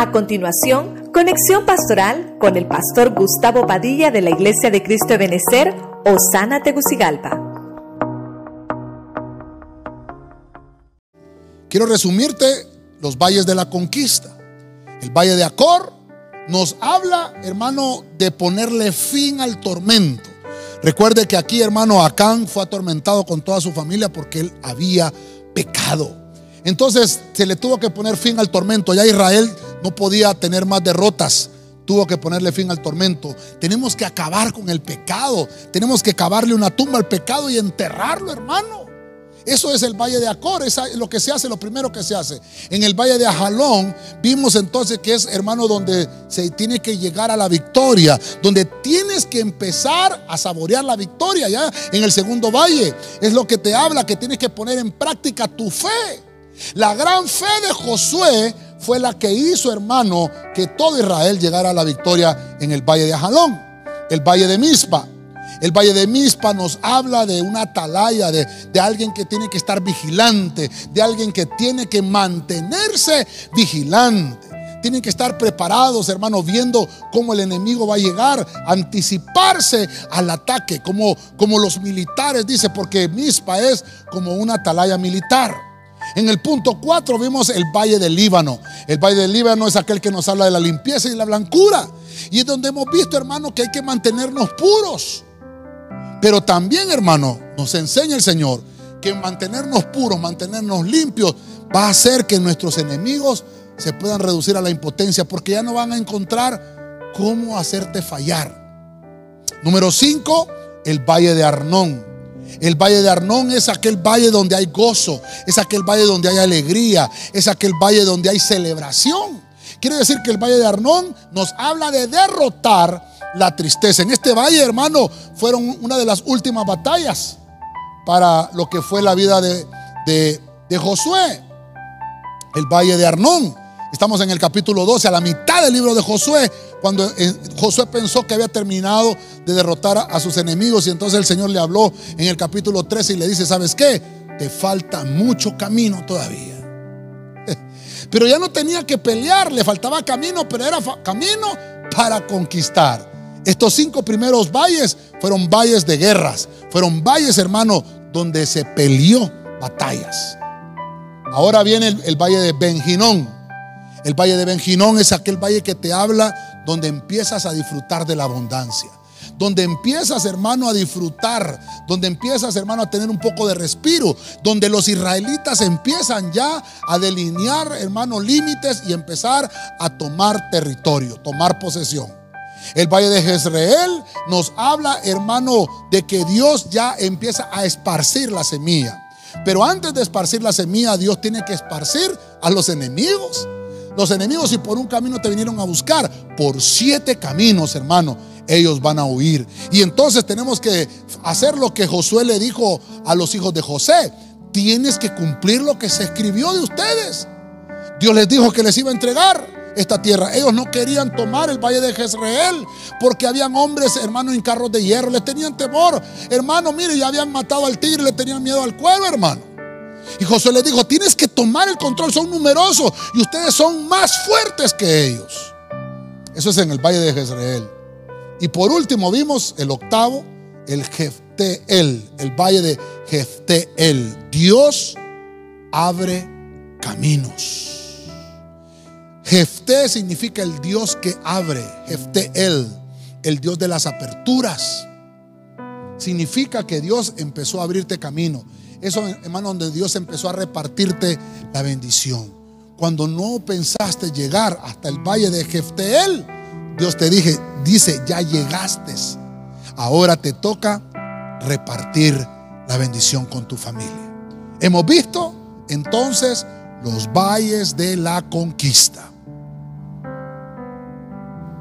A continuación, conexión pastoral con el pastor Gustavo Padilla de la Iglesia de Cristo de Benecer, Osana Tegucigalpa. Quiero resumirte los valles de la conquista. El valle de Acor nos habla, hermano, de ponerle fin al tormento. Recuerde que aquí, hermano, Acán fue atormentado con toda su familia porque él había pecado. Entonces se le tuvo que poner fin al tormento. Ya Israel no podía tener más derrotas. Tuvo que ponerle fin al tormento. Tenemos que acabar con el pecado. Tenemos que cavarle una tumba al pecado y enterrarlo, hermano. Eso es el valle de Acor, es lo que se hace, lo primero que se hace. En el valle de Ajalón vimos entonces que es, hermano, donde se tiene que llegar a la victoria, donde tienes que empezar a saborear la victoria ya en el segundo valle. Es lo que te habla, que tienes que poner en práctica tu fe. La gran fe de Josué fue la que hizo, hermano, que todo Israel llegara a la victoria en el valle de Ajalón, el valle de Mispa. El valle de Mispa nos habla de una atalaya, de, de, alguien que tiene que estar vigilante, de alguien que tiene que mantenerse vigilante. Tienen que estar preparados, hermano, viendo cómo el enemigo va a llegar, anticiparse al ataque, como, como los militares, dice, porque Mispa es como una atalaya militar. En el punto 4 vimos el valle del Líbano. El valle del Líbano es aquel que nos habla de la limpieza y la blancura. Y es donde hemos visto, hermano, que hay que mantenernos puros. Pero también, hermano, nos enseña el Señor que mantenernos puros, mantenernos limpios, va a hacer que nuestros enemigos se puedan reducir a la impotencia porque ya no van a encontrar cómo hacerte fallar. Número 5, el valle de Arnón. El valle de Arnón es aquel valle donde hay gozo, es aquel valle donde hay alegría, es aquel valle donde hay celebración. Quiere decir que el valle de Arnón nos habla de derrotar la tristeza. En este valle, hermano, fueron una de las últimas batallas para lo que fue la vida de, de, Josué. El valle de Arnón. Estamos en el capítulo 12, a la mitad del libro de Josué, cuando eh, Josué pensó que había terminado de derrotar a sus enemigos y entonces el Señor le habló en el capítulo 13 y le dice, ¿sabes qué? Te falta mucho camino todavía. Pero ya no tenía que pelear, le faltaba camino, pero era camino para conquistar. Estos cinco primeros valles fueron valles de guerras, fueron valles, hermano, donde se peleó batallas. Ahora viene el, el valle de Benjinón. El valle de Benjinón es aquel valle que te habla donde empiezas a disfrutar de la abundancia. Donde empiezas, hermano, a disfrutar. Donde empiezas, hermano, a tener un poco de respiro. Donde los israelitas empiezan ya a delinear, hermano, límites y empezar a tomar territorio, tomar posesión. El valle de Jezreel nos habla, hermano, de que Dios ya empieza a esparcir la semilla. Pero antes de esparcir la semilla, Dios tiene que esparcir a los enemigos. Los enemigos, si por un camino te vinieron a buscar, por siete caminos, hermano, ellos van a huir. Y entonces tenemos que hacer lo que Josué le dijo a los hijos de José. Tienes que cumplir lo que se escribió de ustedes. Dios les dijo que les iba a entregar esta tierra. Ellos no querían tomar el valle de Jezreel porque habían hombres, hermano, en carros de hierro. Les tenían temor. Hermano, mire, ya habían matado al tigre, le tenían miedo al cuero, hermano. Y José le dijo, tienes que tomar el control, son numerosos y ustedes son más fuertes que ellos. Eso es en el valle de Jezreel. Y por último vimos el octavo, el Jefteel, el valle de Jefteel. Dios abre caminos. Jefté significa el Dios que abre. Jefteel, el Dios de las aperturas. Significa que Dios empezó a abrirte camino. Eso, hermano, donde Dios empezó a repartirte la bendición. Cuando no pensaste llegar hasta el valle de Jefteel, Dios te dije, dice, ya llegaste. Ahora te toca repartir la bendición con tu familia. Hemos visto entonces los valles de la conquista.